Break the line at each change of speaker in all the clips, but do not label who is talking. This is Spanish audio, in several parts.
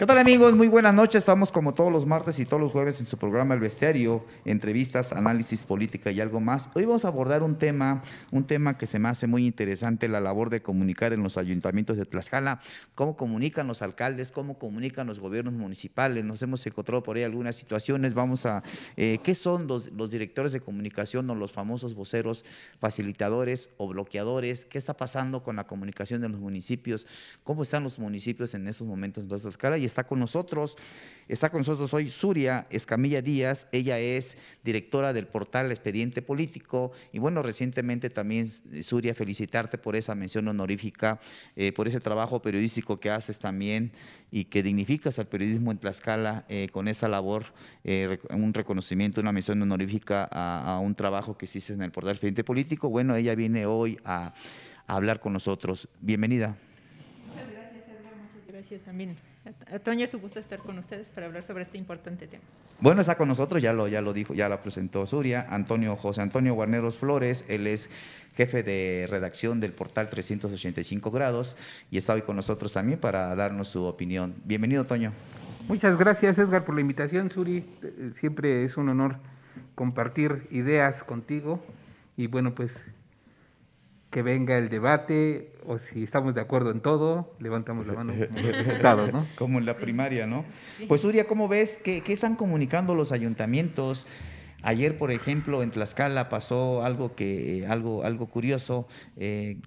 ¿Qué tal amigos? Muy buenas noches. Estamos como todos los martes y todos los jueves en su programa El Bestiario, entrevistas, análisis, política y algo más. Hoy vamos a abordar un tema, un tema que se me hace muy interesante, la labor de comunicar en los ayuntamientos de Tlaxcala, cómo comunican los alcaldes, cómo comunican los gobiernos municipales. Nos hemos encontrado por ahí algunas situaciones. Vamos a, eh, ¿qué son los, los directores de comunicación o los famosos voceros, facilitadores o bloqueadores? ¿Qué está pasando con la comunicación de los municipios? ¿Cómo están los municipios en estos momentos en Tlaxcala? Está con nosotros. Está con nosotros hoy Suria Escamilla Díaz. Ella es directora del portal Expediente Político. Y bueno, recientemente también, Suria, felicitarte por esa mención honorífica, eh, por ese trabajo periodístico que haces también y que dignificas al periodismo en Tlaxcala eh, con esa labor, eh, un reconocimiento, una mención honorífica a, un trabajo que hiciste en el portal Expediente Político. Bueno, ella viene hoy a, a hablar con nosotros. Bienvenida.
Muchas gracias, Edgar. Muchas gracias también a Toña su gusto estar con ustedes para hablar sobre este importante tema.
Bueno, está con nosotros, ya lo, ya lo dijo, ya la presentó Suria, Antonio José Antonio Guarneros Flores, él es jefe de redacción del portal 385 grados y está hoy con nosotros también para darnos su opinión. Bienvenido, Toño.
Muchas gracias, Edgar, por la invitación, Suri. Siempre es un honor compartir ideas contigo y bueno, pues que venga el debate o si estamos de acuerdo en todo, levantamos la mano
como, ¿no? como en la primaria, ¿no? Pues Uria, ¿cómo ves? ¿Qué, ¿Qué, están comunicando los ayuntamientos? Ayer, por ejemplo, en Tlaxcala pasó algo que algo algo curioso. Eh,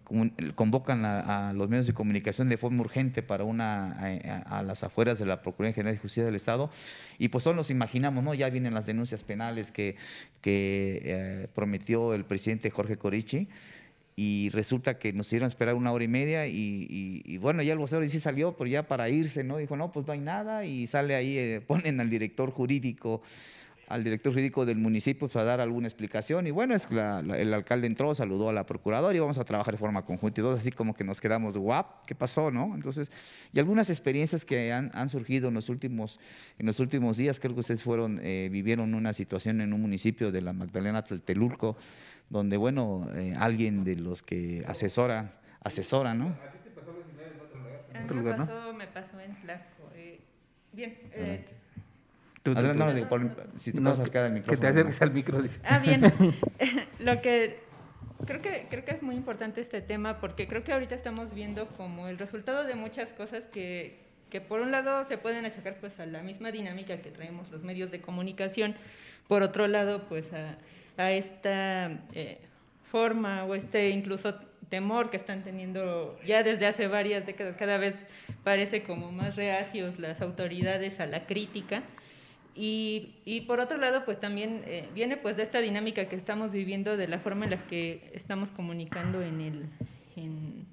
convocan a, a, los medios de comunicación de forma urgente para una a, a, las afueras de la Procuraduría General de Justicia del Estado y pues todos nos imaginamos, ¿no? Ya vienen las denuncias penales que que eh, prometió el presidente Jorge Corichi y resulta que nos hicieron esperar una hora y media y, y, y bueno, ya el vocero sí salió, pero ya para irse, ¿no? Dijo, no, pues no hay nada y sale ahí, eh, ponen al director jurídico, al director jurídico del municipio para dar alguna explicación y bueno, es la, la, el alcalde entró, saludó a la procuradora y vamos a trabajar de forma conjunta y todos así como que nos quedamos, guap, ¿qué pasó, no? Entonces, y algunas experiencias que han, han surgido en los últimos, en los últimos días, creo que ustedes fueron, eh, vivieron una situación en un municipio de la Magdalena Tlatelulco, donde, bueno, eh, alguien de los que asesora, asesora, ¿no?
¿A ti te pasó en otro lugar? Me pasó, me pasó en Tlaxco. Eh, bien. Eh,
Tú, tú, tú. No, no, por, si te
no,
puedes acercar al micrófono.
Que te acerques al micro. Dice.
Ah, bien. Lo que creo que creo que es muy importante este tema porque creo que ahorita estamos viendo como el resultado de muchas cosas que, que por un lado se pueden achacar pues a la misma dinámica que traemos los medios de comunicación, por otro lado pues a, a esta eh, forma o este incluso temor que están teniendo ya desde hace varias décadas, cada vez parece como más reacios las autoridades a la crítica. Y, y, por otro lado, pues también eh, viene pues de esta dinámica que estamos viviendo, de la forma en la que estamos comunicando en el, en,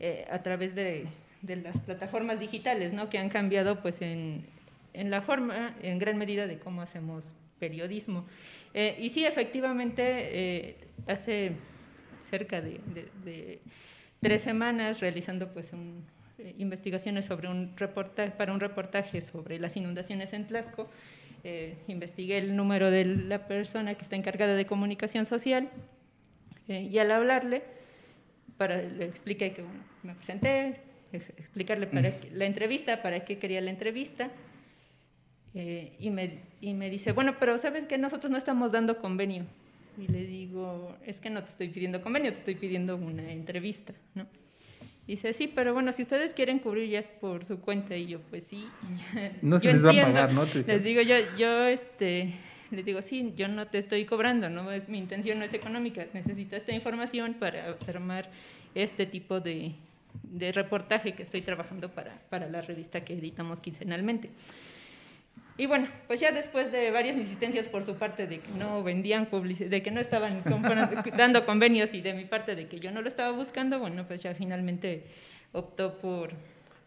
eh, a través de, de, las plataformas digitales, ¿no? que han cambiado pues en, en, la forma, en gran medida, de cómo hacemos periodismo. Eh, y sí, efectivamente, hace cerca de, de, de, tres semanas realizando pues un, eh, investigaciones sobre un reportaje, para un reportaje sobre las inundaciones en Tlaxco. Eh, investigué el número de la persona que está encargada de comunicación social eh, y al hablarle, para, le expliqué que bueno, me presenté, explicarle para la entrevista, para qué quería la entrevista. Eh, y, me, y me dice, bueno, pero sabes que nosotros no estamos dando convenio. Y le digo, es que no te estoy pidiendo convenio, te estoy pidiendo una entrevista, ¿no? Dice, sí, pero bueno, si ustedes quieren cubrir ya es por su cuenta. Y yo, pues sí.
No se yo les entiendo. va a pagar, ¿no?
Les digo, yo, yo, este, les digo, sí, yo no te estoy cobrando, ¿no? Es, mi intención no es económica. Necesito esta información para armar este tipo de, de reportaje que estoy trabajando para, para la revista que editamos quincenalmente. Y bueno, pues ya después de varias insistencias por su parte de que no vendían publicidad, de que no estaban dando convenios y de mi parte de que yo no lo estaba buscando, bueno, pues ya finalmente optó por,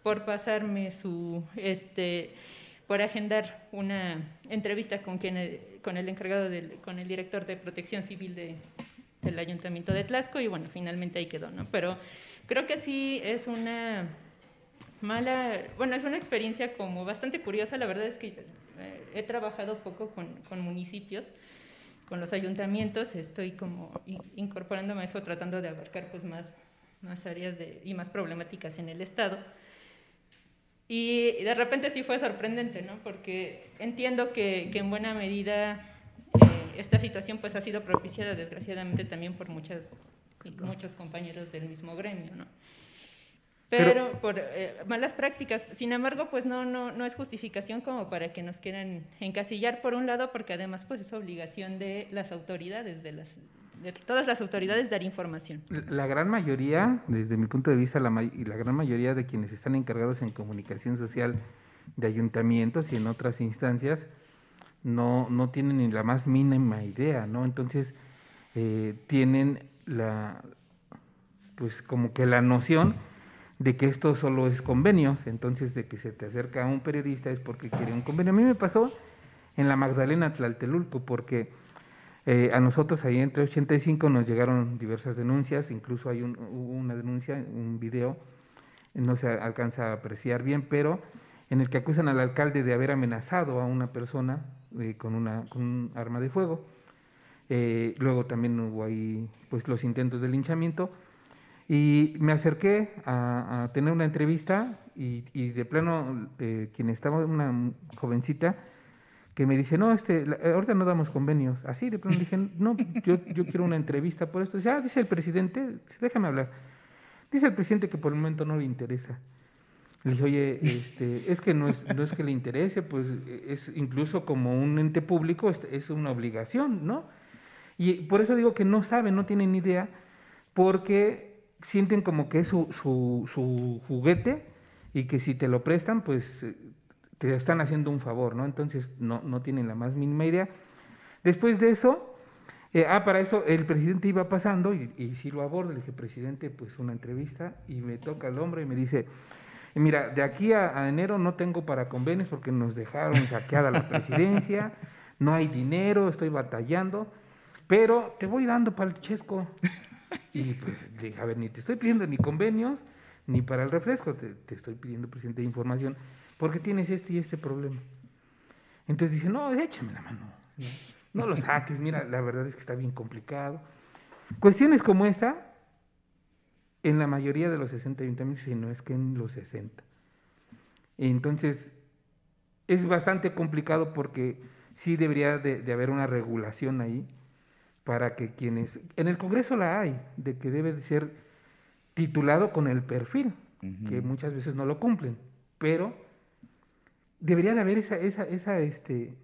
por pasarme su, este, por agendar una entrevista con quien, con el encargado, del, con el director de Protección Civil de, del Ayuntamiento de Tlaxco y bueno, finalmente ahí quedó, ¿no? Pero creo que sí es una mala, bueno, es una experiencia como bastante curiosa, la verdad es que eh, he trabajado poco con, con, municipios, con los ayuntamientos, estoy como incorporándome a eso, tratando de abarcar pues más, más áreas de, y más problemáticas en el Estado. Y de repente sí fue sorprendente, ¿no? Porque entiendo que, que en buena medida eh, esta situación pues ha sido propiciada desgraciadamente también por muchas, muchos compañeros del mismo gremio, ¿no? Pero, por eh, malas prácticas, sin embargo, pues no, no, no es justificación como para que nos quieran encasillar por un lado, porque además pues es obligación de las autoridades, de las, de todas las autoridades dar información.
La gran mayoría, desde mi punto de vista, la, y la gran mayoría de quienes están encargados en comunicación social de ayuntamientos y en otras instancias, no, no tienen ni la más mínima idea, ¿no? Entonces, eh, tienen la, pues como que la noción de que esto solo es convenios, entonces de que se te acerca a un periodista es porque quiere un convenio. A mí me pasó en la Magdalena Tlaltelulco, porque eh, a nosotros ahí entre 85 nos llegaron diversas denuncias, incluso hay una denuncia, un video, no se alcanza a apreciar bien, pero en el que acusan al alcalde de haber amenazado a una persona eh, con, una, con un arma de fuego. Eh, luego también hubo ahí pues, los intentos de linchamiento. Y me acerqué a, tener una entrevista y, de plano eh, quien estaba, una jovencita, que me dice, no, este, ahorita no damos convenios. Así de plano dije, no, yo, yo quiero una entrevista por esto. Dice, ah, dice el presidente, déjame hablar. Dice el presidente que por el momento no le interesa. Le dije, oye, este, es que no es, no es que le interese, pues es incluso como un ente público, es, es una obligación, ¿no? Y por eso digo que no saben, no tienen idea, porque sienten como que es su, su, juguete y que si te lo prestan, pues eh, te están haciendo un favor, ¿no? Entonces no, no tienen la más mínima idea. Después de eso, eh, ah, para eso el presidente iba pasando y, y si lo abordo, le dije, presidente, pues una entrevista y me toca el hombre y me dice, mira, de aquí a, enero no tengo para convenios porque nos dejaron saqueada la presidencia, no hay dinero, estoy batallando, pero te voy dando para el chesco. Y pues dije, a ver, ni te estoy pidiendo ni convenios, ni para el refresco, te, estoy pidiendo, presidente, información, porque tienes este y este problema. Entonces dice, no, échame la mano, no, lo saques, mira, la verdad es que está bien complicado. Cuestiones como esa, en la mayoría de los 60 ayuntamientos, si no es que en los 60. Entonces, es bastante complicado porque sí debería de haber una regulación ahí para que quienes... En el Congreso la hay, de que debe de ser titulado con el perfil, que muchas veces no lo cumplen, pero debería de haber esa, esa, esa, este,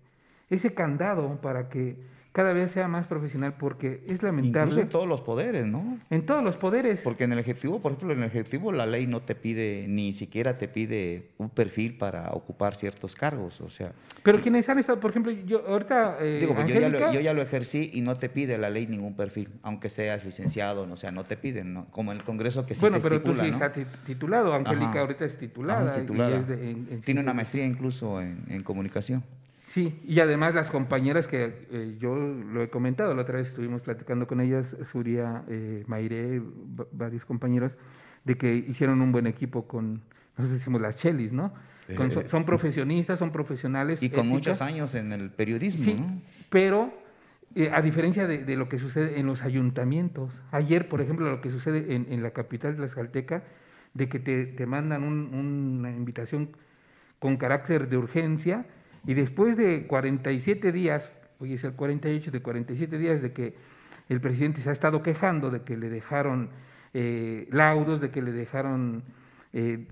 ese candado para que cada vez sea más profesional porque es lamentable.
Incluso en todos los poderes, ¿no?
En todos los poderes.
Porque en el Ejecutivo, por ejemplo, en el Ejecutivo la ley no te pide, ni siquiera te pide un perfil para ocupar ciertos cargos, o sea.
Pero quienes han estado, por ejemplo, yo ahorita...
Eh, digo, yo, ya lo, yo, ya lo, ejercí y no te pide la ley ningún perfil, aunque seas licenciado, o sea, no te piden, ¿no? Como en el Congreso que sí
Bueno, pero tú sí estás titulado, Angélica ahorita es titulada.
Tiene una maestría incluso en, en comunicación.
Sí, y además las compañeras que eh, yo lo he comentado, la otra vez estuvimos platicando con ellas, Suria, eh, Maire, varios compañeros, de que hicieron un buen equipo con, nosotros decimos las chelis, ¿no? Eh, son, profesionistas, son profesionales.
Y con muchos años en el periodismo, sí,
Pero eh, a diferencia de, lo que sucede en los ayuntamientos, ayer, por ejemplo, lo que sucede en, la capital de la Escalteca, de que te, mandan una invitación con carácter de urgencia, y después de 47 días, hoy es el 48 de 47 días de que el presidente se ha estado quejando de que le dejaron eh, laudos, de que le dejaron eh,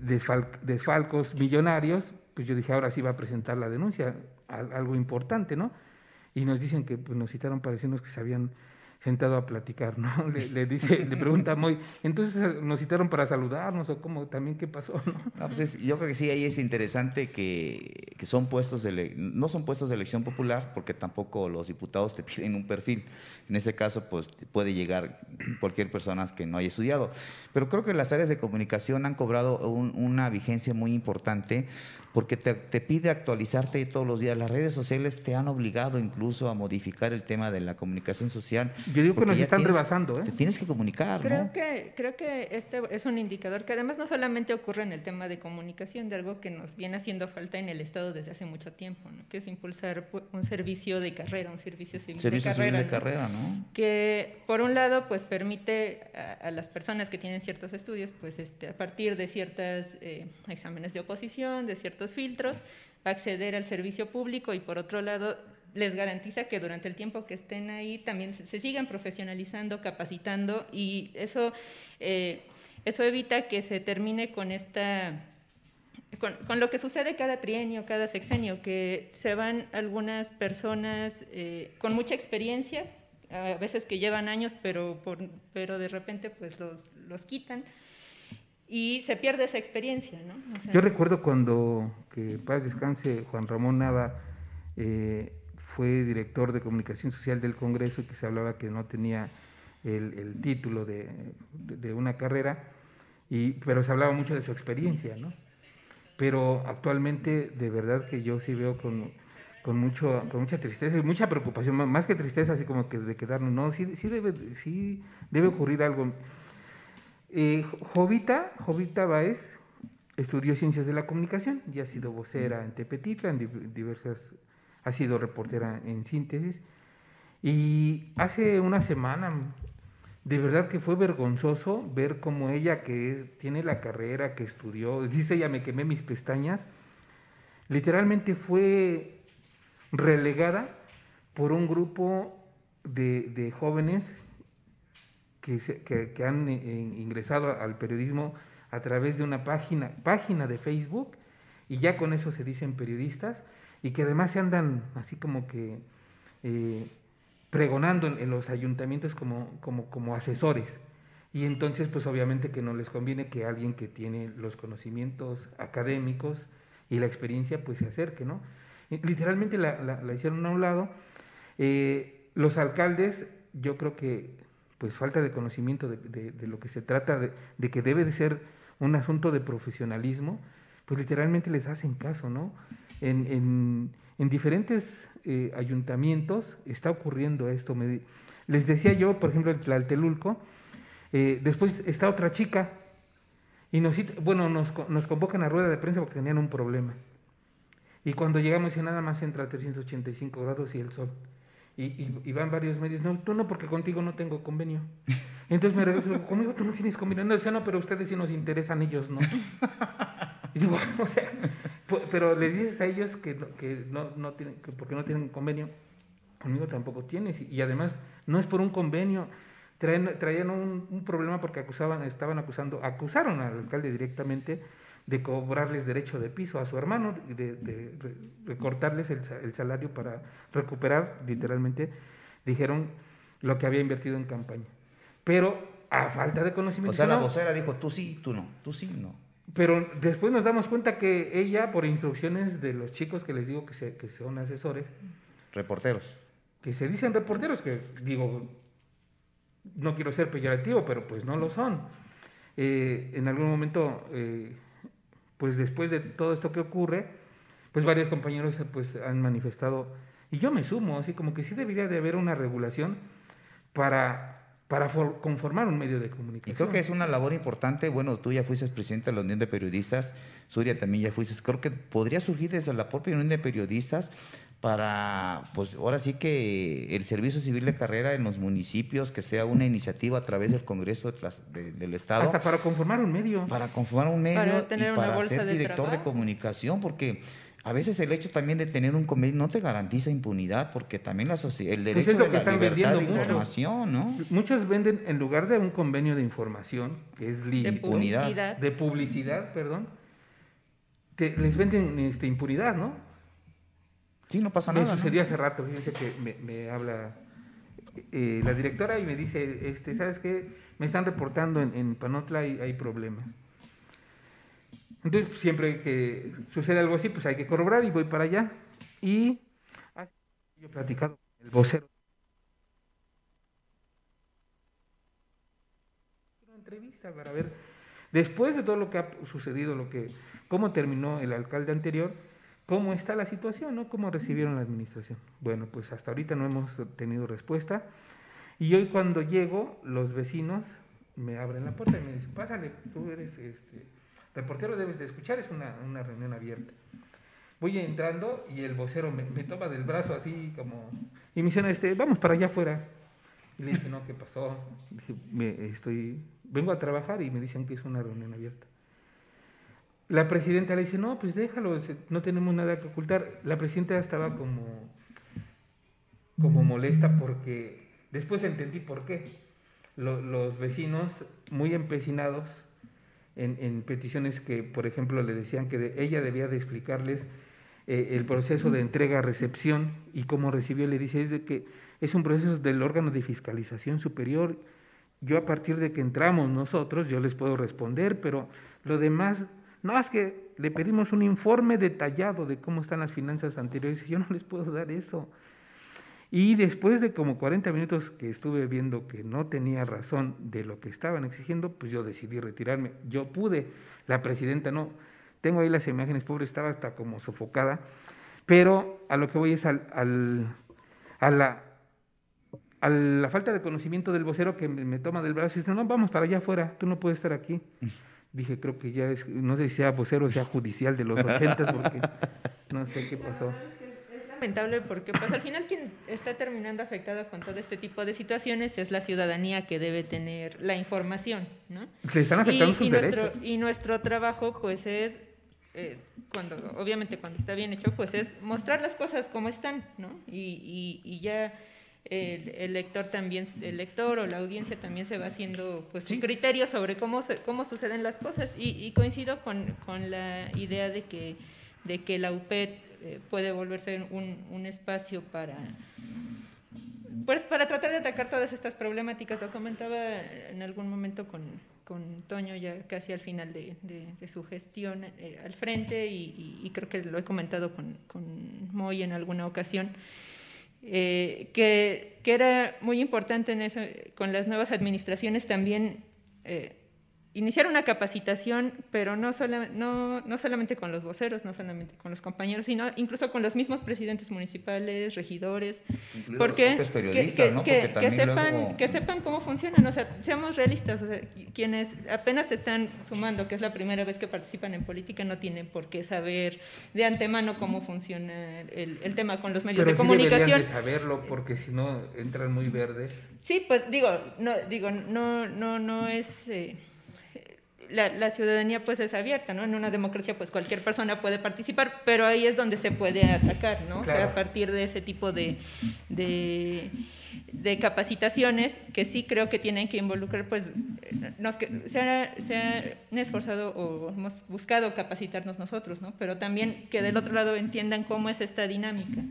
desfalcos millonarios, pues yo dije, ahora sí va a presentar la denuncia, algo importante, ¿no? Y nos dicen que pues, nos citaron para que se habían sentado a platicar, ¿no? Le, dice, le pregunta muy, entonces eh, nos citaron para saludarnos o cómo también qué pasó, ¿no?
Pues yo creo que sí, ahí es interesante que, que, son puestos de, no son puestos de elección popular porque tampoco los diputados te piden un perfil. En ese caso, pues puede llegar cualquier persona que no haya estudiado. Pero creo que las áreas de comunicación han cobrado una vigencia muy importante porque te, pide actualizarte todos los días. Las redes sociales te han obligado incluso a modificar el tema de la comunicación social.
Yo digo que nos están rebasando. ¿eh?
Te tienes que comunicar.
Creo, que, creo que este es un indicador que además no solamente ocurre en el tema de comunicación, de algo que nos viene haciendo falta en el Estado desde hace mucho tiempo, que es impulsar un servicio de carrera, un servicio civil de carrera.
Civil de carrera ¿no?
Que por un lado pues permite a, las personas que tienen ciertos estudios, pues este, a partir de ciertos eh, exámenes de oposición, de ciertos filtros, acceder al servicio público y por otro lado les garantiza que durante el tiempo que estén ahí también se, sigan profesionalizando, capacitando y eso, eh, eso evita que se termine con esta... Con, lo que sucede cada trienio, cada sexenio, que se van algunas personas eh, con mucha experiencia, a veces que llevan años, pero, pero de repente pues los, los quitan y se pierde esa experiencia, ¿no?
Yo recuerdo cuando, que paz descanse, Juan Ramón Nava eh, fue director de comunicación social del Congreso que se hablaba que no tenía el, título de, una carrera, y, pero se hablaba mucho de su experiencia, ¿no? Pero actualmente, de verdad que yo sí veo con, con, mucho, con mucha tristeza y mucha preocupación, más que tristeza, así como que de quedarnos, no, sí, sí, debe, sí debe ocurrir algo eh, Jovita, Jovita Baez estudió ciencias de la comunicación y ha sido vocera en Tepetitla, en diversas, ha sido reportera en síntesis. Y hace una semana, de verdad que fue vergonzoso ver cómo ella, que tiene la carrera, que estudió, dice ella, me quemé mis pestañas, literalmente fue relegada por un grupo de, de jóvenes que, han eh, ingresado al periodismo a través de una página, página de Facebook y ya con eso se dicen periodistas y que además se andan así como que eh, pregonando en, los ayuntamientos como, como, como asesores. Y entonces, pues obviamente que no les conviene que alguien que tiene los conocimientos académicos y la experiencia, pues se acerque, ¿no? Literalmente la, hicieron a un lado. Eh, los alcaldes, yo creo que pues falta de conocimiento de, lo que se trata, de, que debe de ser un asunto de profesionalismo, pues literalmente les hacen caso, ¿no? En, diferentes eh, ayuntamientos está ocurriendo esto. les decía yo, por ejemplo, en Tlaltelulco, eh, después está otra chica, y nos, bueno, nos, nos convocan a rueda de prensa porque tenían un problema. Y cuando llegamos, ya nada más entra a 385 grados y el sol. Y, van varios medios, no, tú no, porque contigo no tengo convenio. Entonces me regreso, conmigo tú no tienes convenio. No, decía, no, pero ustedes sí nos interesan, ellos no. Y digo, o sea, pero les dices a ellos que, que no, no tienen, que porque no tienen convenio, conmigo tampoco tienes. Y, además, no es por un convenio. Traen, traían un, problema porque acusaban, estaban acusando, acusaron al alcalde directamente de cobrarles derecho de piso a su hermano, de, de, recortarles el, salario para recuperar, literalmente, dijeron lo que había invertido en campaña. Pero a falta de conocimiento. O
sea, la vocera dijo, tú sí, tú no, tú sí, no.
Pero después nos damos cuenta que ella, por instrucciones de los chicos que les digo que, que son asesores.
Reporteros.
Que se dicen reporteros, que digo, no quiero ser peyorativo, pero pues no lo son. Eh, en algún momento eh, pues después de todo esto que ocurre, pues varios compañeros pues han manifestado, y yo me sumo, así como que sí debería de haber una regulación para, para conformar un medio de comunicación.
Y creo que es una labor importante, bueno, tú ya fuiste presidente de la Unión de Periodistas, Suria también ya fuiste, creo que podría surgir desde la propia Unión de Periodistas para, pues ahora sí que el servicio civil de carrera en los municipios, que sea una iniciativa a través del Congreso del Estado.
Hasta para conformar un medio.
Para conformar un medio para y para ser director de comunicación, porque a veces el hecho también de tener un convenio no te garantiza impunidad, porque también la el pues derecho de la libertad de información, ¿no?
Muchos venden, en lugar de un convenio de información, que es
De publicidad.
De publicidad, perdón, les venden este, impunidad, ¿no?
Sí, no pasa nada.
Me sucedió hace rato, fíjense que me, habla eh, la directora y me dice, este, ¿sabes qué? Me están reportando en, Panotla y hay problemas. Entonces, siempre que sucede algo así, pues hay que corroborar y voy para allá. Y yo he platicado con el vocero. Una entrevista para ver, después de todo lo que ha sucedido, lo que cómo terminó el alcalde anterior, cómo está la situación, ¿no? Cómo recibieron la administración. Bueno, pues hasta ahorita no hemos tenido respuesta. Y hoy cuando llego, los vecinos me abren la puerta y me dicen, pásale, tú eres este, reportero, debes de escuchar, es una, una reunión abierta. Voy entrando y el vocero me, toma del brazo así como... Y me dicen, este, vamos para allá afuera. Y le dije, no, ¿qué pasó? Me, estoy, vengo a trabajar y me dicen que es una reunión abierta. La presidenta le dice, no, pues déjalo, no tenemos nada que ocultar. La presidenta estaba como, como molesta porque después entendí por qué. los vecinos muy empecinados en, en, peticiones que, por ejemplo, le decían que ella debía de explicarles eh, el proceso de entrega-recepción y cómo recibió, le dice, es de que es un proceso del órgano de fiscalización superior. Yo a partir de que entramos nosotros, yo les puedo responder, pero lo demás, no es que le pedimos un informe detallado de cómo están las finanzas anteriores, y yo no les puedo dar eso. Y después de como 40 minutos que estuve viendo que no tenía razón de lo que estaban exigiendo, pues yo decidí retirarme. Yo pude, la presidenta no. Tengo ahí las imágenes, pobre, estaba hasta como sofocada. Pero a lo que voy es al, a, la, a la falta de conocimiento del vocero que me, toma del brazo y dice, no, vamos para allá afuera, tú no puedes estar aquí. Dije, creo que ya es, no sé si sea vocero o sea judicial de los ochentas, porque no sé qué pasó
lamentable porque pues al final quien está terminando afectado con todo este tipo de situaciones es la ciudadanía que debe tener la información, ¿no?
están afectando y, sus
y nuestro, y nuestro trabajo pues es eh, cuando, obviamente cuando está bien hecho, pues es mostrar las cosas como están, ¿no? Y, y, ya el, lector también, el lector o la audiencia también se va haciendo pues un criterio sobre cómo, cómo suceden las cosas. Y, coincido con, con, la idea de que, de que la UPED eh, puede volverse un, un espacio para pues para tratar de atacar todas estas problemáticas. Lo comentaba en algún momento con, con Toño ya casi al final de, de, su gestión eh, al frente y, creo que lo he comentado con, con Moy en alguna ocasión, eh, que, que, era muy importante en eso, con las nuevas administraciones también eh, iniciar una capacitación, pero no, no, no, solamente con los voceros, no solamente con los compañeros, sino incluso con los mismos presidentes municipales, regidores, porque, que, sepan, que sepan cómo funcionan, o sea, seamos realistas, quienes apenas se están sumando, que es la primera vez que participan en política, no tienen por qué saber de antemano cómo funciona el, el tema con los medios de comunicación.
De saberlo, porque si no entran muy verdes.
Sí, pues digo, no, digo, no, no, no es... Eh, la, ciudadanía pues es abierta, ¿no? En una democracia pues cualquier persona puede participar, pero ahí es donde se puede atacar, ¿no? O sea, a partir de ese tipo de, de, capacitaciones que sí creo que tienen que involucrar, pues nos, se, ha, se han esforzado o hemos buscado capacitarnos nosotros, ¿no? Pero también que del otro lado entiendan cómo es esta dinámica.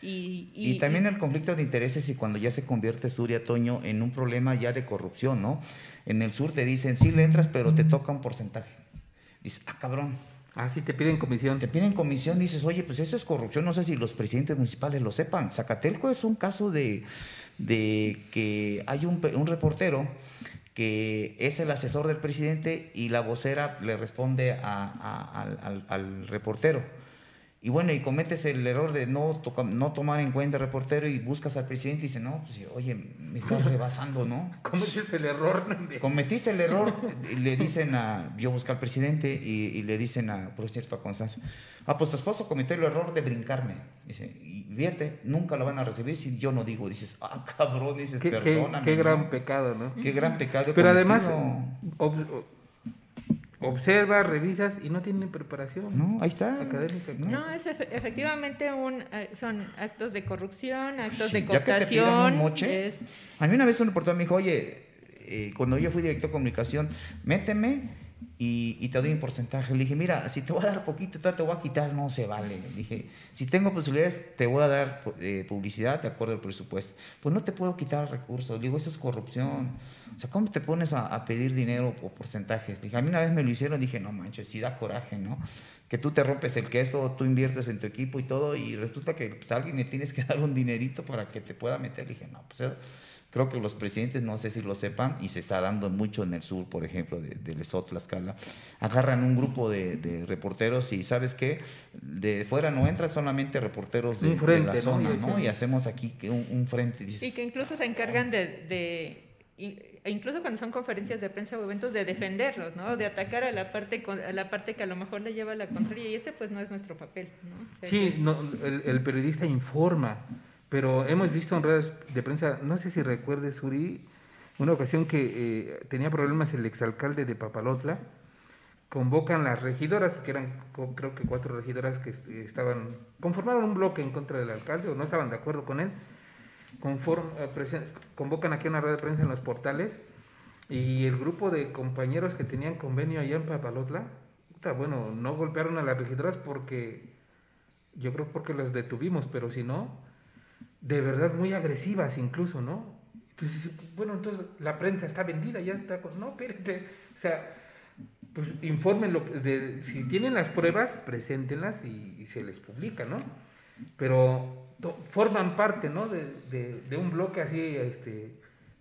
Y, y, también el conflicto de intereses y cuando ya se convierte Suria Toño en un problema ya de corrupción, ¿no? En el sur te dicen, sí le entras, pero te toca un porcentaje. Dices, ah, cabrón.
Ah, sí, te piden comisión.
Te piden comisión, dices, oye, pues eso es corrupción, no sé si los presidentes municipales lo sepan. Zacatelco es un caso de, de que hay un, un reportero que es el asesor del presidente y la vocera le responde al, al reportero y bueno, y cometes el error de no, no tomar en cuenta el reportero y buscas al presidente y dice, no, pues oye, me estás rebasando, ¿no?
Cometiste el error.
Cometiste el error, le dicen a, yo busco al presidente y, le dicen a, por cierto, a Constanza, ah, pues tu esposo cometió el error de brincarme. Dice, y fíjate, nunca lo van a recibir si yo no digo. Dices, ah, cabrón, dices, perdóname.
Qué, gran pecado, ¿no?
Qué gran pecado.
Pero además, observas, revisas y no tienen preparación.
No, ahí está.
Académica. No, es efectivamente un, eh, son actos de corrupción, actos de cooptación.
A mí una vez un reportero me dijo, oye, eh, cuando yo fui director de comunicación, méteme y, te doy un porcentaje. Le dije, mira, si te voy a dar poquito, te voy a quitar, no se vale. Le dije, si tengo posibilidades, te voy a dar eh, publicidad de acuerdo al presupuesto. Pues no te puedo quitar recursos. Le digo, eso es corrupción. O sea, ¿cómo te pones a, pedir dinero o porcentajes? dije, a mí una vez me lo hicieron, dije, no manches, sí da coraje, ¿no? que tú te rompes el queso, tú inviertes en tu equipo y todo, y resulta que pues, a alguien le tienes que dar un dinerito para que te pueda meter. Y dije, no, pues creo que los presidentes, no sé si lo sepan, y se está dando mucho en el sur, por ejemplo, de, de Lesotho, Tlaxcala, agarran un grupo de, reporteros y, ¿sabes qué? De fuera no entran solamente reporteros de, la zona, ¿no? Y hacemos aquí un, frente.
y que incluso se encargan de e incluso cuando son conferencias de prensa o eventos de defenderlos, ¿no? De atacar a la parte a la parte que a lo mejor le lleva la contraria y ese pues no es nuestro papel, ¿no?
sí, el, periodista informa, pero hemos visto en redes de prensa, no sé si recuerdes, Suri, una ocasión que eh, tenía problemas el exalcalde de Papalotla, convocan las regidoras, que eran creo que cuatro regidoras que estaban, conformaron un bloque en contra del alcalde o no estaban de acuerdo con él, eh, convocan aquí una red de prensa en los portales y el grupo de compañeros que tenían convenio allá en Papalotla, bueno, no golpearon a las regidoras porque, yo creo porque las detuvimos, pero si no, de verdad muy agresivas incluso, ¿no? Entonces, bueno, entonces la prensa está vendida, ya está, no, espérense, o sea, pues informen lo de, si tienen las pruebas, preséntenlas y, y se les publica, ¿no? Pero forman parte ¿no? de, de, un bloque así, este,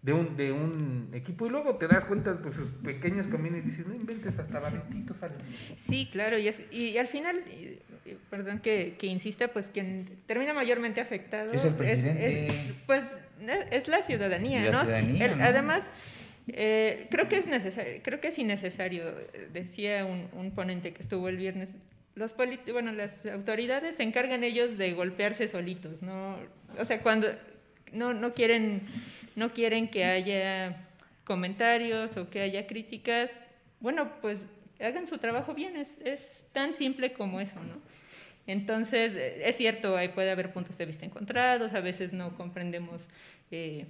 de, un, de un equipo y luego te das cuenta pues sus pequeños caminos y dices, no inventes, hasta valentitos salen.
Sí, claro, y, y, al final, perdón que, que, insista, pues quien termina mayormente afectado
es el presidente.
Es, pues es la ciudadanía, ¿no? Además... Eh, creo que es necesario, creo que es innecesario, decía un, un ponente que estuvo el viernes, los bueno, las autoridades se encargan ellos de golpearse solitos, ¿no? O sea, cuando no, no, quieren, no quieren que haya comentarios o que haya críticas, bueno, pues hagan su trabajo bien, es, es tan simple como eso, ¿no? Entonces, es cierto, ahí puede haber puntos de vista encontrados, a veces no comprendemos eh,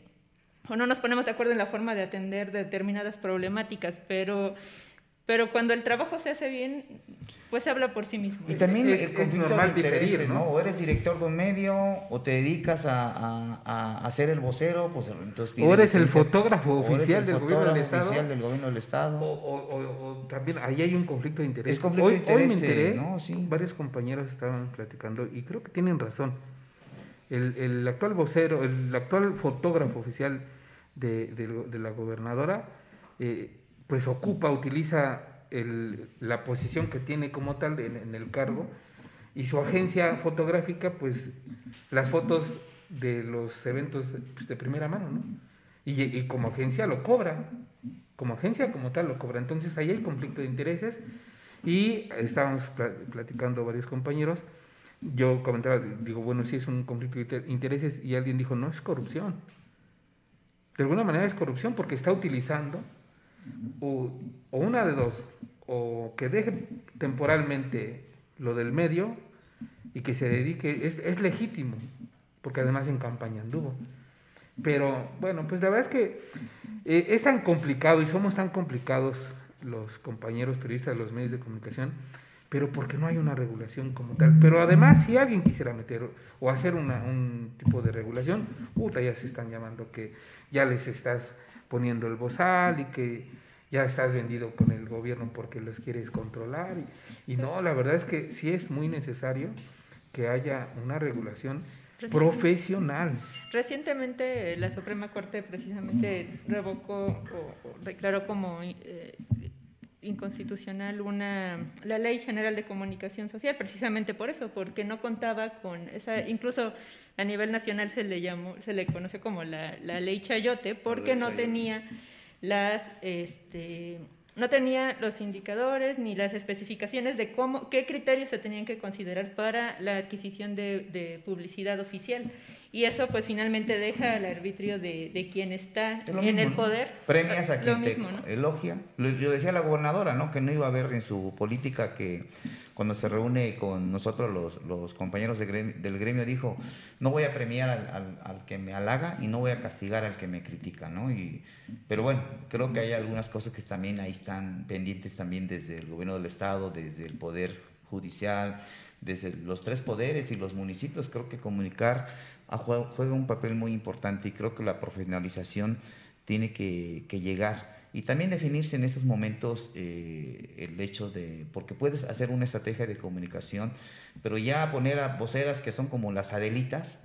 o no nos ponemos de acuerdo en la forma de atender determinadas problemáticas, pero pero cuando el trabajo se hace bien, pues se habla por sí mismo.
Y también es, el conflicto de intereses, ¿no? O eres director de un medio, o te dedicas a, a, ser el vocero, pues entonces...
O eres el fotógrafo oficial, del, gobierno del Estado,
oficial del gobierno del Estado.
O, o, también ahí hay un conflicto de intereses.
Es conflicto de intereses,
hoy me enteré, ¿no? sí. varios compañeros estaban platicando, y creo que tienen razón. El, el actual vocero, el actual fotógrafo oficial de, de, la gobernadora... Eh, pues ocupa, utiliza la posición que tiene como tal en, el cargo y su agencia fotográfica, pues las fotos de los eventos de, pues, primera mano, ¿no? Y, como agencia lo cobra, como agencia como tal lo cobra. Entonces ahí hay conflicto de intereses y estábamos platicando varios compañeros. Yo comentaba, digo, bueno, sí es un conflicto de intereses y alguien dijo, no es corrupción. De alguna manera es corrupción porque está utilizando o, una de dos, o que deje temporalmente lo del medio y que se dedique, es, es legítimo, porque además en campaña anduvo. Pero bueno, pues la verdad es que eh, es tan complicado y somos tan complicados los compañeros periodistas de los medios de comunicación, pero porque no hay una regulación como tal. Pero además, si alguien quisiera meter o hacer un tipo de regulación, puta, ya se están llamando que ya les estás poniendo el bozal y que ya estás vendido con el gobierno porque los quieres controlar. Y, no, pues la verdad es que sí es muy necesario que haya una regulación profesional.
Recientemente la Suprema Corte precisamente revocó o, declaró como eh, inconstitucional una la Ley General de Comunicación Social precisamente por eso, porque no contaba con esa incluso a nivel nacional se le llamó se le conoce como la, la Ley Chayote porque no tenía las, este, no tenía los indicadores ni las especificaciones de cómo, qué criterios se tenían que considerar para la adquisición de, publicidad oficial. Y eso pues finalmente deja al arbitrio de, de quien está en el poder.
Premias a quien te elogia. Lo, decía la gobernadora, ¿no? Que no iba a haber en su política que cuando se reúne con nosotros los, los compañeros del gremio dijo, no voy a premiar al, al, que me halaga y no voy a castigar al que me critica, ¿no? Y, pero bueno, creo que hay algunas cosas que también ahí están pendientes también desde el gobierno del Estado, desde el Poder Judicial, desde los tres poderes y los municipios, creo que comunicar juega un papel muy importante y creo que la profesionalización tiene que, llegar. Y también definirse en esos momentos eh, el hecho de, porque puedes hacer una estrategia de comunicación, pero ya poner a voceras que son como las adelitas,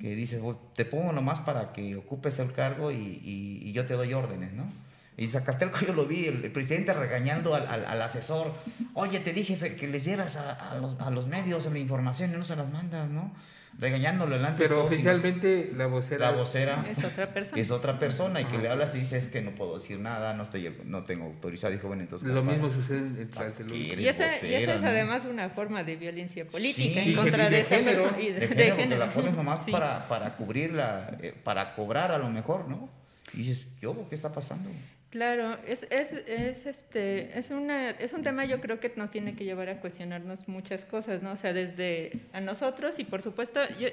que dices, te pongo nomás para que ocupes el cargo y, y yo te doy órdenes, ¿no? Y Zacatelco yo lo vi, el, presidente regañando al, al, asesor, oye, te dije que les dieras a, a, los, a, los, medios la información y no se las mandas, ¿no? Regañándolo delante
Pero oficialmente la vocera,
la vocera
es otra persona.
Es otra persona y que le hablas y dices que no puedo decir nada, no estoy no tengo autorizado. Dijo, bueno, entonces...
Lo mismo sucede en Tlatelolco.
Y, esa, y esa es además una forma de violencia política en contra de, esta persona. Y
de, de, género, la pones nomás para, para cubrirla, eh, para cobrar a lo mejor, ¿no? Y dices, ¿qué está pasando?
Claro, es, es, es, este, es, una, es un tema yo creo que nos tiene que llevar a cuestionarnos muchas cosas, ¿no? O sea, desde a nosotros y por supuesto, yo,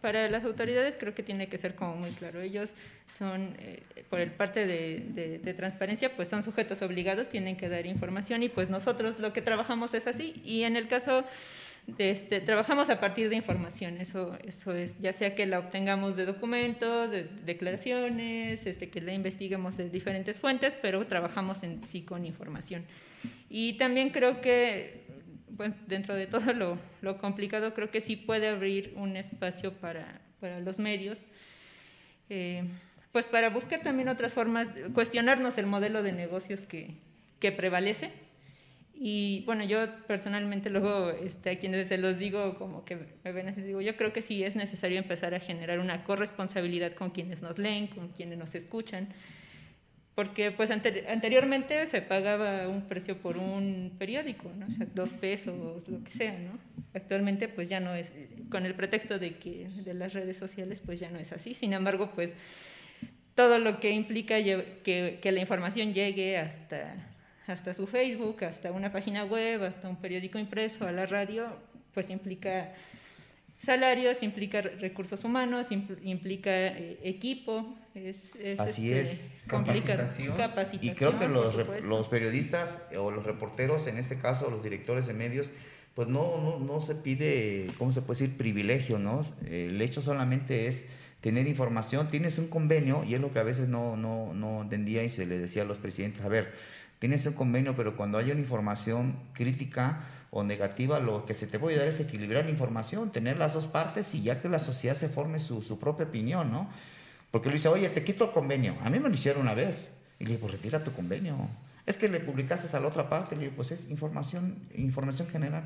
para las autoridades creo que tiene que ser como muy claro. Ellos son, eh, por el parte de, de, transparencia, pues son sujetos obligados, tienen que dar información y pues nosotros lo que trabajamos es así. Y en el caso este, trabajamos a partir de información, eso, eso es, ya sea que la obtengamos de documentos, de declaraciones, este, que la investiguemos de diferentes fuentes, pero trabajamos en sí con información. Y también creo que, pues, dentro de todo lo, lo complicado, creo que sí puede abrir un espacio para, para los medios, eh, pues para buscar también otras formas, cuestionarnos el modelo de negocios que, que prevalece y bueno, yo personalmente luego este, a quienes se los digo, como que me ven así, digo, yo creo que sí es necesario empezar a generar una corresponsabilidad con quienes nos leen, con quienes nos escuchan, porque pues anteriormente se pagaba un precio por un periódico, ¿no? o sea, dos pesos, lo que sea, ¿no? Actualmente pues ya no es, con el pretexto de que de las redes sociales pues ya no es así, sin embargo pues todo lo que implica que, que la información llegue hasta hasta su Facebook, hasta una página web, hasta un periódico impreso, a la radio, pues implica salarios, implica recursos humanos, implica eh, equipo, es,
Así
este,
es.
Capacitación.
Y creo que los, los, periodistas o los reporteros, en este caso los directores de medios, pues no, no, no se pide, ¿cómo se puede decir?, privilegio, ¿no? El hecho solamente es tener información, tienes un convenio, y es lo que a veces no, no, no entendía y se le decía a los presidentes, a ver, tienes un convenio, pero cuando hay una información crítica o negativa, lo que se te puede dar es equilibrar la información, tener las dos partes y ya que la sociedad se forme su, su propia opinión, ¿no? Porque le dice, oye, te quito el convenio. A mí me lo hicieron una vez. Y le digo, pues retira tu convenio. Es que le publicaste a la otra parte. Le digo, pues es información, información general.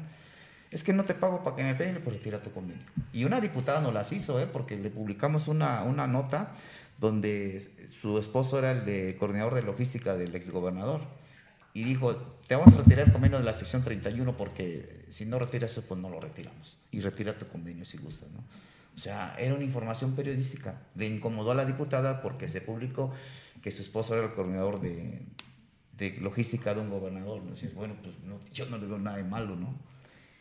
Es que no te pago para que me peguen, pues retira tu convenio. Y una diputada no las hizo, ¿eh? porque le publicamos una, una nota donde su esposo era el de coordinador de logística del exgobernador y dijo, te vamos a retirar el convenio de la sección 31 porque si no retiras eso, pues no lo retiramos. Y retira tu convenio si gustas, ¿no? O sea, era una información periodística. Le incomodó a la diputada porque se publicó que su esposo era el coordinador de, de logística de un gobernador. ¿no? bueno, pues yo no le veo nada de malo, ¿no?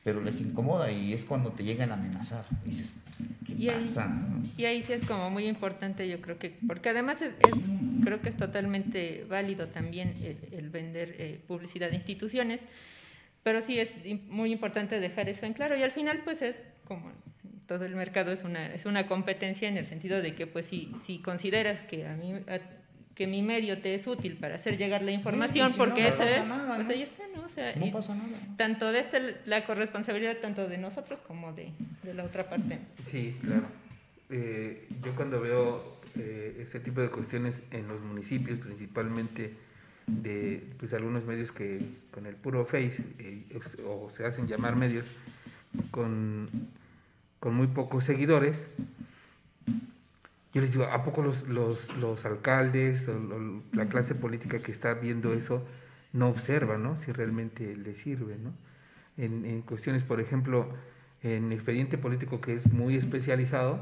Pero les incomoda y es cuando te llegan a amenazar. Y dices, ¿qué pasa?
y ahí sí es como muy importante, yo creo que, porque además es creo que es totalmente válido también el, vender eh, publicidad de instituciones, pero sí es muy importante dejar eso en claro. Y al final, pues es como todo el mercado es una, es una competencia en el sentido de que, pues, si, si consideras que a mí... que mi medio te es útil para hacer llegar la información, porque eso es, pues ahí está, ¿no? O sea,
no pasa nada.
Tanto de este, la corresponsabilidad tanto de nosotros como de, de la otra parte.
Sí, claro. Eh, yo cuando veo eh, ese tipo de cuestiones en los municipios, principalmente de pues, algunos medios que con el puro face eh, o se hacen llamar medios con, con, muy pocos seguidores. Yo les digo, ¿a poco los, los, los alcaldes o, la clase política que está viendo eso no observa ¿no? si realmente le sirve? ¿no? En, en cuestiones, por ejemplo, en expediente político que es muy especializado,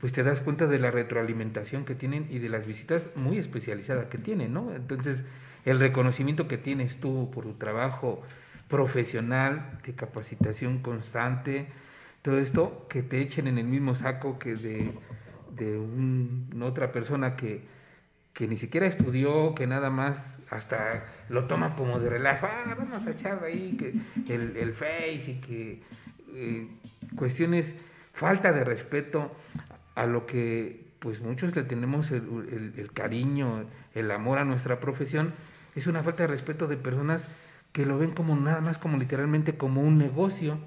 pues te das cuenta de la retroalimentación que tienen y de las visitas muy especializadas que tienen, ¿no? Entonces, el reconocimiento que tienes tú por tu trabajo profesional, de capacitación constante, todo esto, que te echen en el mismo saco que de, de otra persona que, que ni siquiera estudió, que nada más hasta lo toma como de relajo, ah, vamos a echar ahí que el, el face y que eh, cuestiones, falta de respeto a lo que pues muchos le tenemos el, cariño, el amor a nuestra profesión, es una falta de respeto de personas que lo ven como nada más como literalmente como un negocio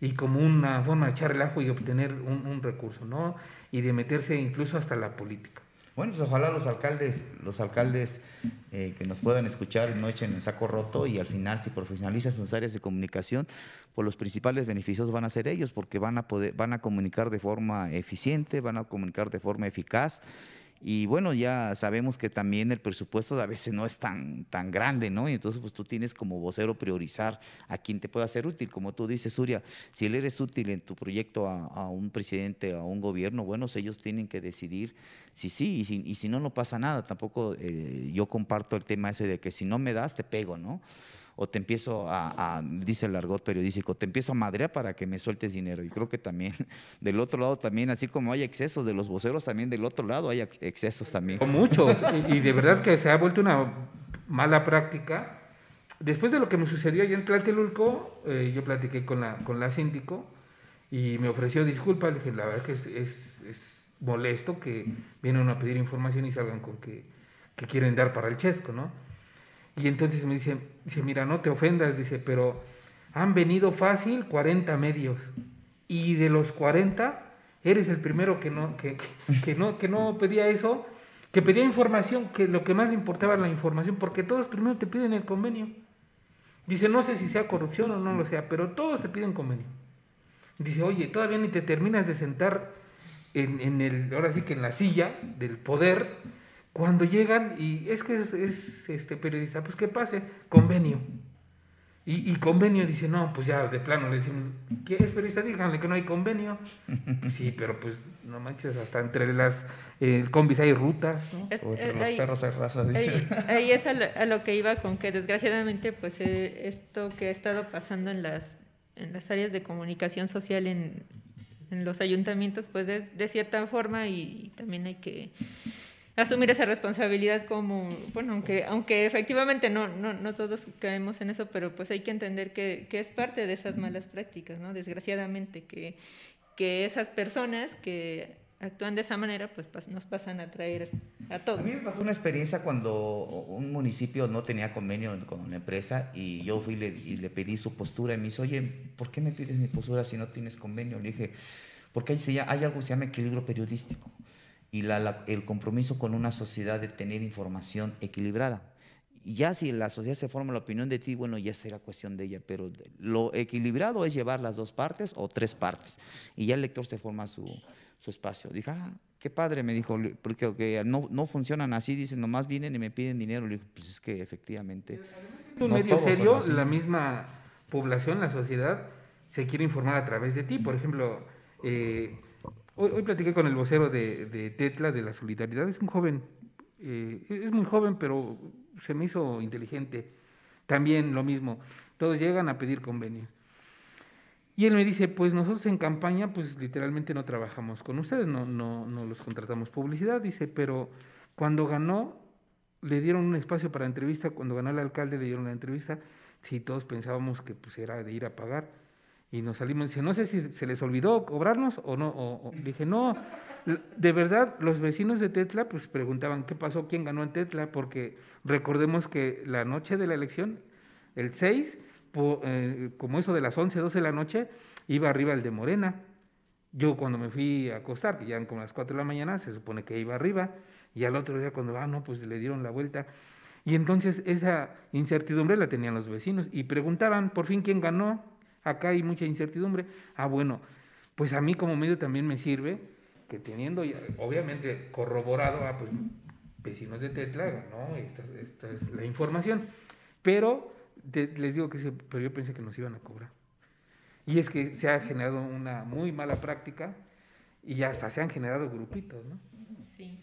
y como una forma de echar el ajo y obtener un, un recurso, ¿no? Y de meterse incluso hasta la política.
Bueno, pues ojalá los alcaldes, los alcaldes eh, que nos puedan escuchar no echen el saco roto y al final si profesionalizan sus áreas de comunicación, pues los principales beneficios van a ser ellos porque van a poder, van a comunicar de forma eficiente, van a comunicar de forma eficaz y bueno, ya sabemos que también el presupuesto a veces no es tan, tan grande, ¿no? Y entonces pues tú tienes como vocero priorizar a quien te pueda ser útil. Como tú dices, Surya, si él eres útil en tu proyecto a, un presidente, a un gobierno, bueno, ellos tienen que decidir si sí y si, y si no, no pasa nada. Tampoco eh, yo comparto el tema ese de que si no me das, te pego, ¿no? O te empiezo a, dice el argot periodístico, te empiezo a madrear para que me sueltes dinero. Y creo que también del otro lado también, así como hay excesos de los voceros, también del otro lado hay excesos también.
Mucho, y, de verdad que se ha vuelto una mala práctica. Después de lo que me sucedió allá en Tlatelulco, eh, yo platiqué con la, con la síndico y me ofreció disculpas. Le dije, la verdad que es, molesto que vienen a pedir información y salgan con que, que quieren dar para el chesco, ¿no? Y entonces me dice, dice, mira, no te ofendas, dice, pero han venido fácil 40 medios. Y de los 40, eres el primero que no, que, no, que no pedía eso, que pedía información, que lo que más le importaba era la información, porque todos primero te piden el convenio. Dice, no sé si sea corrupción o no lo sea, pero todos te piden convenio. Dice, oye, todavía ni te terminas de sentar en, en el, ahora sí que en la silla del poder, cuando llegan y es que es, este periodista, pues que pase, convenio. Y, convenio dice, no, pues ya de plano le dicen, ¿qué es periodista? Díganle que no hay convenio. sí, pero pues no manches, hasta entre las eh, combis hay rutas. ¿no?
entre eh, los perros hay razas, dice.
Ahí, es a lo, que iba con que desgraciadamente pues eh, esto que ha estado pasando en las, en las áreas de comunicación social en, en los ayuntamientos pues de, de cierta forma y también hay que asumir esa responsabilidad como, bueno, aunque, aunque efectivamente no, no, no todos caemos en eso, pero pues hay que entender que, que es parte de esas malas prácticas, ¿no? Desgraciadamente, que, que esas personas que actúan de esa manera, pues nos pasan a traer a todos.
A mí me pasó una experiencia cuando un municipio no tenía convenio con una empresa y yo fui y le, y le pedí su postura y me dice, oye, ¿por qué me pides mi postura si no tienes convenio? Le dije, porque hay, hay algo que se llama equilibrio periodístico y el compromiso con una sociedad de tener información equilibrada. Ya si la sociedad se forma la opinión de ti, bueno, ya será cuestión de ella, pero lo equilibrado es llevar las dos partes o tres partes. Y ya el lector se forma su, su espacio. Dije, ah, qué padre, me dijo, porque no, no funcionan así, dicen, nomás vienen y me piden dinero. Le dije, pues es que efectivamente...
En medio serio, la misma población, la sociedad, se quiere informar a través de ti. Por ejemplo, eh, Hoy, hoy platiqué con el vocero de, Tetla, de la Solidaridad, es un joven, eh, es muy joven, pero se me hizo inteligente. También lo mismo, todos llegan a pedir convenios. Y él me dice, pues nosotros en campaña, pues literalmente no trabajamos con ustedes, no, no, no los contratamos publicidad, dice, pero cuando ganó, le dieron un espacio para entrevista, cuando ganó el alcalde le dieron la entrevista, si todos pensábamos que pues era de ir a pagar y nos salimos, dice, no sé si se les olvidó cobrarnos o no, o, dije, no, de verdad, los vecinos de Tetla pues preguntaban qué pasó, quién ganó en Tetla, porque recordemos que la noche de la elección, el 6, eh, como eso de las 11, 12 de la noche, iba arriba el de Morena. Yo cuando me fui a acostar, que ya eran como las 4 de la mañana, se supone que iba arriba, y al otro día cuando, ah, no, pues le dieron la vuelta. Y entonces esa incertidumbre la tenían los vecinos y preguntaban por fin quién ganó, acá hay mucha incertidumbre. Ah, bueno, pues a mí como medio también me sirve que teniendo obviamente corroborado a ah, pues, vecinos de Tetla, ¿no? Esta, es la información. Pero les digo que pero yo pensé que nos iban a cobrar. Y es que se ha generado una muy mala práctica y hasta se han generado grupitos, ¿no?
Sí.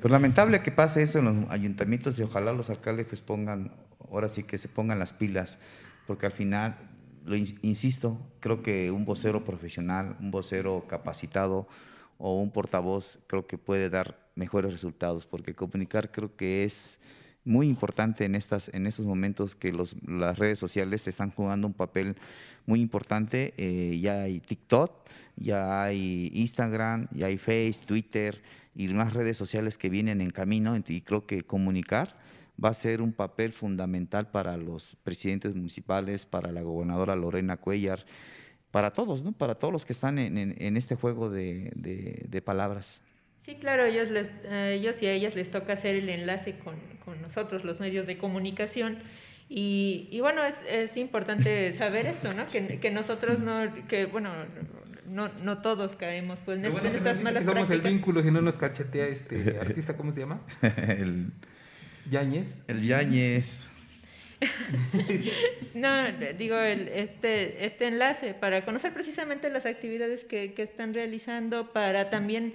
Pues lamentable que pase eso en los ayuntamientos y ojalá los alcaldes pues pongan, ahora sí que se pongan las pilas, porque al final lo insisto, creo que un vocero profesional, un vocero capacitado o un portavoz creo que puede dar mejores resultados, porque comunicar creo que es muy importante en, estas, en estos momentos que los, las redes sociales están jugando un papel muy importante. Eh, ya hay TikTok, ya hay Instagram, ya hay Face, Twitter, y unas redes sociales que vienen en camino y creo que comunicar va a ser un papel fundamental para los presidentes municipales, para la gobernadora Lorena Cuellar, para todos, ¿no? Para todos los que están en, este juego de, palabras.
Sí, claro, ellos, les, ellos y a ellas les toca hacer el enlace con, nosotros, los medios de comunicación. Y, bueno, es, es, importante saber esto, ¿no? Que, que, nosotros no, que bueno, no, no todos caemos pues, en, estas malas prácticas.
el vínculo si no nos cachetea este artista, ¿cómo se llama?
el
Yañez.
El Yañez.
no, digo, el, este, este enlace para conocer precisamente las actividades que, que están realizando, para también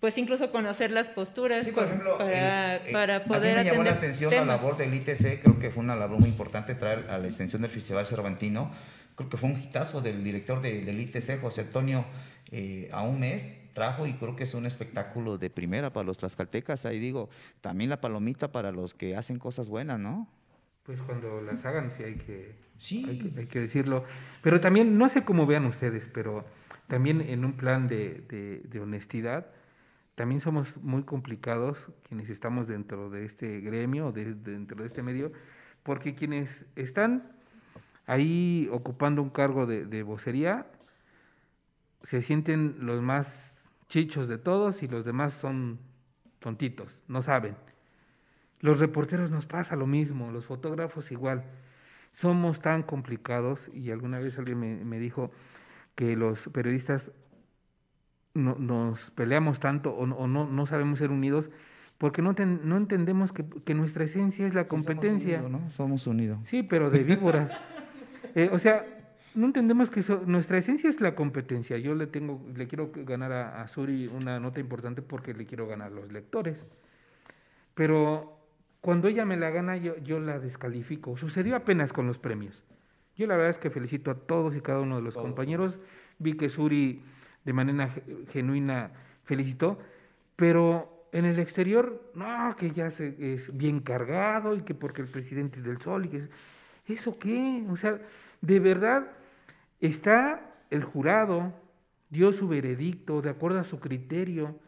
pues incluso conocer las posturas para, eh, para, poder
a mí me llamó la atención la labor del ITC, creo que fue una labor muy importante traer a la extensión del Festival Cervantino, creo que fue un hitazo del director del ITC, José Antonio, eh, a un mes trajo y creo que es un espectáculo de primera para los tlaxcaltecas. Ahí digo, también la palomita para los que hacen cosas buenas, ¿no?
Pues cuando las hagan sí hay que, sí. Hay, que, decirlo. Pero también, no sé cómo vean ustedes, pero también en un plan de, de, honestidad, también somos muy complicados quienes estamos dentro de este gremio, de, dentro de este medio, porque quienes están ahí ocupando un cargo de, de vocería se sienten los más chichos de todos y los demás son tontitos, no saben. Los reporteros nos pasa lo mismo, los fotógrafos igual. Somos tan complicados y alguna vez alguien me, dijo que los periodistas no, nos peleamos tanto o, no, no, sabemos ser unidos porque no, no entendemos que, nuestra esencia es la competencia.
somos, unidos, ¿no? somos unidos.
Sí, pero de víboras. Eh, o sea, no entendemos que nuestra esencia es la competencia. Yo le tengo, le quiero ganar a, Suri una nota importante porque le quiero ganar a los lectores. Pero cuando ella me la gana, yo, yo la descalifico. Sucedió apenas con los premios. Yo la verdad es que felicito a todos y cada uno de los compañeros. Vi que Suri de manera genuina felicitó, pero en el exterior, no, que ya se, es bien cargado y que porque el presidente es del sol y que ¿Eso qué? O sea, de verdad Está el jurado, dio su veredicto de acuerdo a su criterio,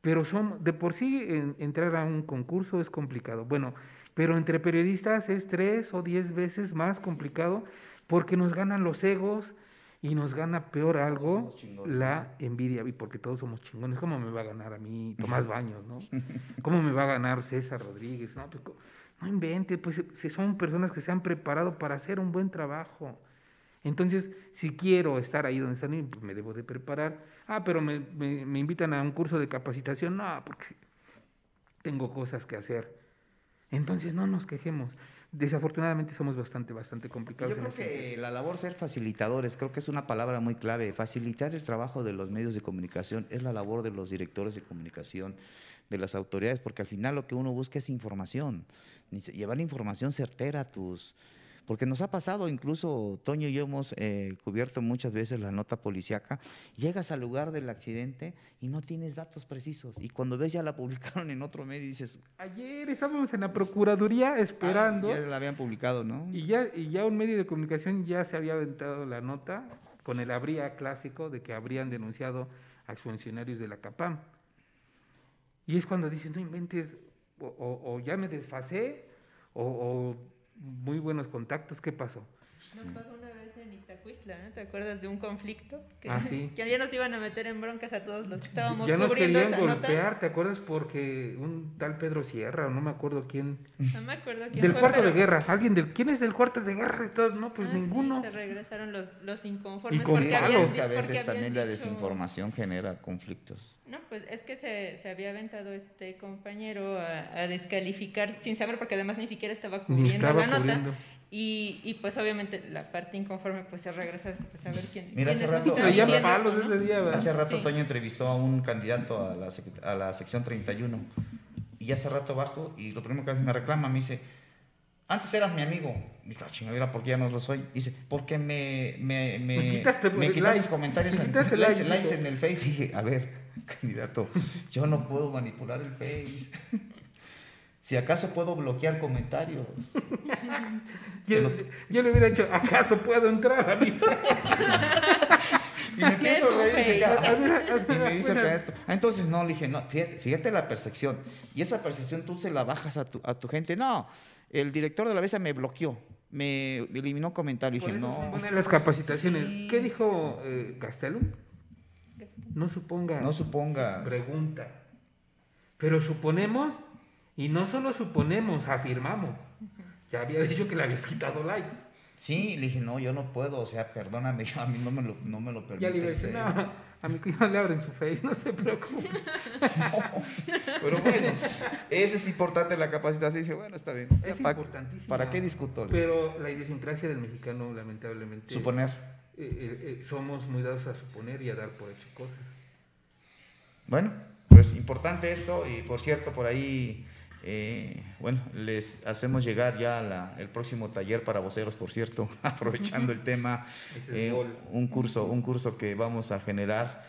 pero son, de por sí entrar a un concurso es complicado. Bueno, pero entre periodistas es tres o diez veces más complicado porque nos ganan los egos y nos gana peor algo la envidia, y porque todos somos chingones. ¿Cómo me va a ganar a mí Tomás Baños, no? ¿Cómo me va a ganar César Rodríguez? No, pues, no invente, pues son personas que se han preparado para hacer un buen trabajo. Entonces, si quiero estar ahí donde están, pues me debo de preparar. Ah, pero me, me, invitan a un curso de capacitación. No, porque tengo cosas que hacer. Entonces, no nos quejemos. Desafortunadamente somos bastante, bastante complicados.
Yo creo que la labor ser facilitadores, creo que es una palabra muy clave. Facilitar el trabajo de los medios de comunicación es la labor de los directores de comunicación, de las autoridades, porque al final lo que uno busca es información, llevar información certera a tus, porque nos ha pasado, incluso Toño y yo hemos eh, cubierto muchas veces la nota policiaca, llegas al lugar del accidente y no tienes datos precisos. Y cuando ves ya la publicaron en otro medio y dices...
Ayer estábamos en la Procuraduría esperando...
ya la habían publicado, ¿no?
Y ya, y ya un medio de comunicación ya se había aventado la nota con el habría clásico de que habrían denunciado a funcionarios de la CAPAM. Y es cuando dicen, no inventes, o, ya me desfasé, o muy buenos contactos. ¿Qué pasó?
En Iztacuistla, ¿no? ¿Te acuerdas de un conflicto? Que,
ah, sí.
que ya nos iban a meter en broncas a todos los que estábamos
ya
cubriendo
nos querían golpear, ¿te acuerdas? Porque un tal Pedro Sierra, o no me acuerdo quién.
No me acuerdo quién
Del cuarto de guerra. ¿Alguien del, ¿Quién es del cuarto de guerra? Y todo? No, pues ah, ninguno.
Sí, se regresaron los, los inconformes.
Y porque habían, que a veces también la desinformación genera conflictos.
No, pues es que se, se había aventado este compañero a, descalificar sin saber, porque además ni siquiera estaba cubriendo la nota. Y, y, pues obviamente la parte inconforme pues se regresa pues, a ver quién,
Mira, hace rato, hace rato Toño entrevistó a un candidato a la, a la sección 31 y hace rato bajo y lo primero que me reclama me dice, antes eras mi amigo. Y dije, ah, chingadera, ¿por qué ya no lo soy? dice, porque me, me, me, me quitaste, me quitaste comentarios, en, likes, likes en el Face. dije, a ver, candidato, yo no puedo manipular el Face. Si acaso puedo bloquear comentarios.
yo, le hubiera dicho, ¿acaso puedo entrar a mi
Y me empiezo a reír y y me dice Pedro, ah, entonces no, le dije, no, fíjate, fíjate la percepción. Y esa percepción tú se la bajas a tu, a tu gente. No, el director de la bestia me bloqueó, me eliminó comentarios. Dije, no,
las capacitaciones.
Sí.
¿Qué dijo eh, Gastelum? No suponga.
no supongas.
Pregunta. Pero suponemos, y no solo suponemos, afirmamos. Ya había dicho que le habías quitado likes.
Sí, le dije, no, yo no puedo, o sea, perdóname, a mí no me lo, no me lo permite.
Ya le
el
no, a mi no le abren su face, no se preocupe.
Pero bueno, ese es importante la capacitación. Dije, bueno, está bien.
Es
¿Para-
importantísimo.
¿Para qué discuto?
Pero la idiosincrasia del mexicano, lamentablemente.
Suponer.
eh, eh, eh, somos muy dados a suponer y a dar por hecho cosas.
Bueno, pues importante esto y por cierto, por ahí, eh, bueno, les hacemos llegar ya la- el próximo taller para voceros, por cierto, aprovechando el tema, eh, un curso, un curso que vamos a generar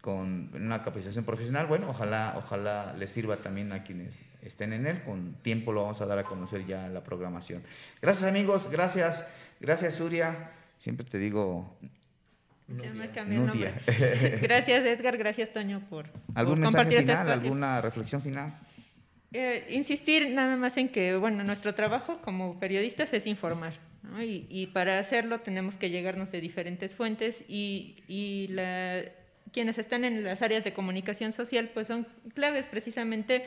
con una capacitación profesional. Bueno, ojalá, ojalá les sirva también a quienes estén en él. Con tiempo lo vamos a dar a conocer ya la programación. Gracias amigos, gracias, gracias Suria. Siempre te digo,
Se me cambió el nombre. Gracias, Edgar. Gracias, Toño, por, por
¿algún mensaje
compartir este
final,
espacio.
alguna reflexión final?
Eh, insistir nada más en que, bueno, nuestro trabajo como periodistas es informar, ¿no? y, y para hacerlo tenemos que llegarnos de diferentes fuentes y, y la- quienes están en las áreas de comunicación social pues son claves precisamente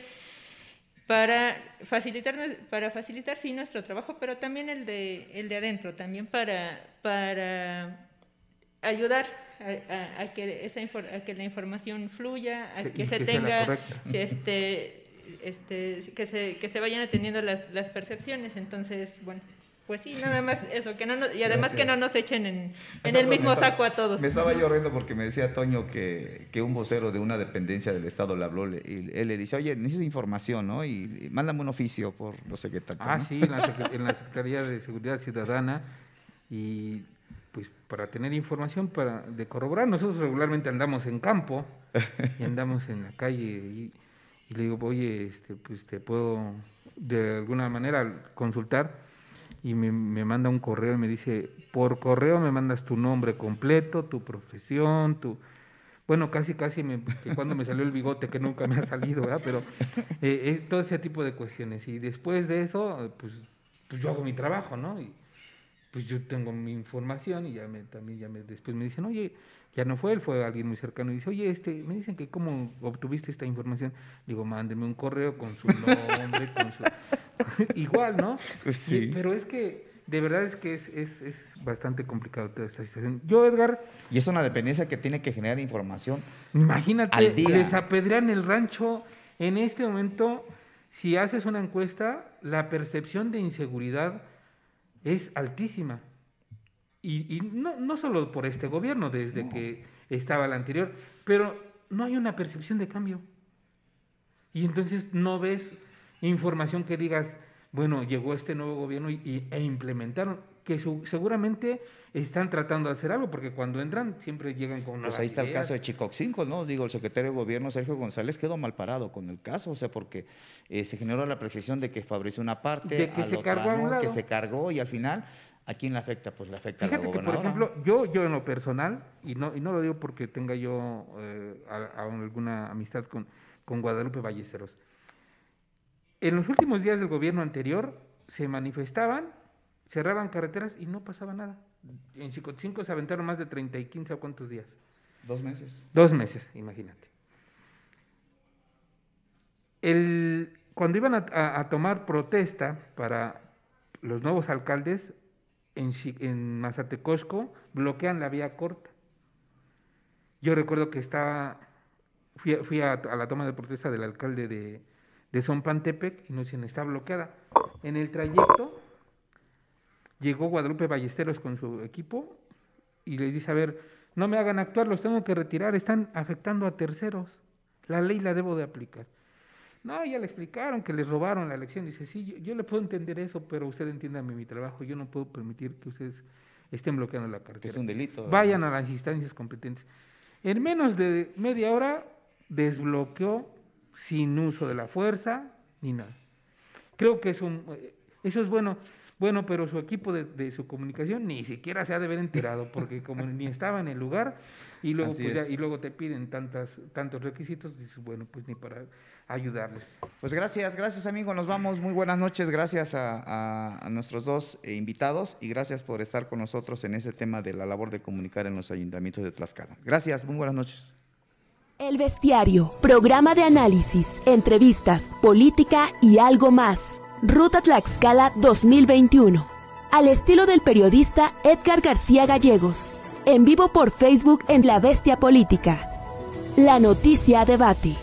para facilitar, para facilitar sí nuestro trabajo, pero también el de, el de adentro, también para, para ayudar a, a- a que esa a que la información fluya, a que se
que
tenga este, este, que, se, que se vayan atendiendo las, las percepciones. Entonces, bueno, pues sí, nada más eso, que no nos- y además que no nos echen en, en el mismo
estaba-
saco a todos.
Me estaba yo riendo porque me decía Toño que, que un vocero de una dependencia del Estado le habló y él le dice, oye, necesito información, ¿no? Y, y mándame un oficio por no sé qué tal.
Ah,
¿no?
sí, en la, Sec- en la Secretaría de Seguridad Ciudadana y pues para tener información para de corroborar. Nosotros regularmente andamos en campo y andamos en la calle y, y le digo, oye, este, pues te puedo de alguna manera consultar y me, me manda un correo y me dice, por correo me mandas tu nombre completo, tu profesión, tu... Bueno, casi, casi me, cuando me salió el bigote, que nunca me ha salido, ¿verdad? Pero eh, eh, todo ese tipo de cuestiones. Y después de eso, pues, pues yo hago mi trabajo, ¿no? Y pues yo tengo mi información y ya me, también ya me, después me dicen, oye, ya no fue él, fue alguien muy cercano y dice, oye, este, me dicen que cómo obtuviste esta información. Digo, mándenme un correo con su nombre, con su... Igual, ¿no?
Pues sí.
Y- pero es que, de verdad es que es, es, es bastante complicado toda esta situación. Yo, Edgar,
Y es una dependencia que tiene que generar información.
Imagínate,
Al día.
les apedrean el rancho. En este momento, si haces una encuesta, la percepción de inseguridad es altísima. Y, y no, no solo por este gobierno, desde que estaba el anterior, pero no hay una percepción de cambio. Y entonces no ves información que digas, bueno, llegó este nuevo gobierno y, y- e implementaron, que su- seguramente están tratando de hacer algo, porque cuando entran siempre llegan con
Pues
nuevas
ahí está el caso de Chicoxinco, ¿no? Digo, el secretario de gobierno, Sergio González, quedó mal parado con el caso, o sea, porque eh, se generó la percepción de que favoreció una parte,
De que
a
se
otra
cargó a un
no, que se cargó y al final, ¿a quién le afecta? Pues le afecta a la
Fíjate que, por
gobernadora.
ejemplo, yo, yo en lo personal, y no, y no lo digo porque tenga yo eh, a- a alguna amistad con, con Guadalupe Ballesteros, en los últimos días del gobierno anterior se manifestaban, cerraban carreteras y no pasaba nada. En Chicotzinco se aventaron más de 30 y 15 a cuántos días.
Dos meses.
Dos meses, imagínate. El, cuando iban a, a- a tomar protesta para los nuevos alcaldes, en, en Mazatecosco bloquean la vía corta. Yo recuerdo que estaba, fui, a- fui a la toma de protesta del alcalde de, de Zompantepec y nos dicen, está bloqueada. En el trayecto llegó Guadalupe Ballesteros con su equipo y les dice, a ver, no me hagan actuar, los tengo que retirar, están afectando a terceros. La ley la debo de aplicar. No, ya le explicaron que les robaron la elección. Dice, sí, yo, yo le puedo entender eso, pero usted entiéndame mi trabajo, yo no puedo permitir que ustedes estén bloqueando la carretera.
es un delito.
Vayan a las instancias competentes. En menos de media hora desbloqueó sin uso de la fuerza ni nada. Creo que es un, eh, eso es bueno. Bueno, pero su equipo de, su comunicación ni siquiera se ha de haber enterado, porque como ni estaba en el lugar, y luego, pues y luego te piden tantas, tantos requisitos, dices, bueno, pues ni para ayudarles.
Pues gracias, gracias amigo, nos vamos, muy buenas noches, gracias a, a nuestros dos eh, invitados y gracias por estar con nosotros en ese tema de la labor de comunicar en los ayuntamientos de Tlaxcala. Gracias, muy buenas noches.
El Bestiario, programa de análisis, entrevistas, política y algo más. Ruta Tlaxcala 2021. Al estilo del periodista Edgar García Gallegos. En vivo por Facebook en La Bestia Política. La noticia debate.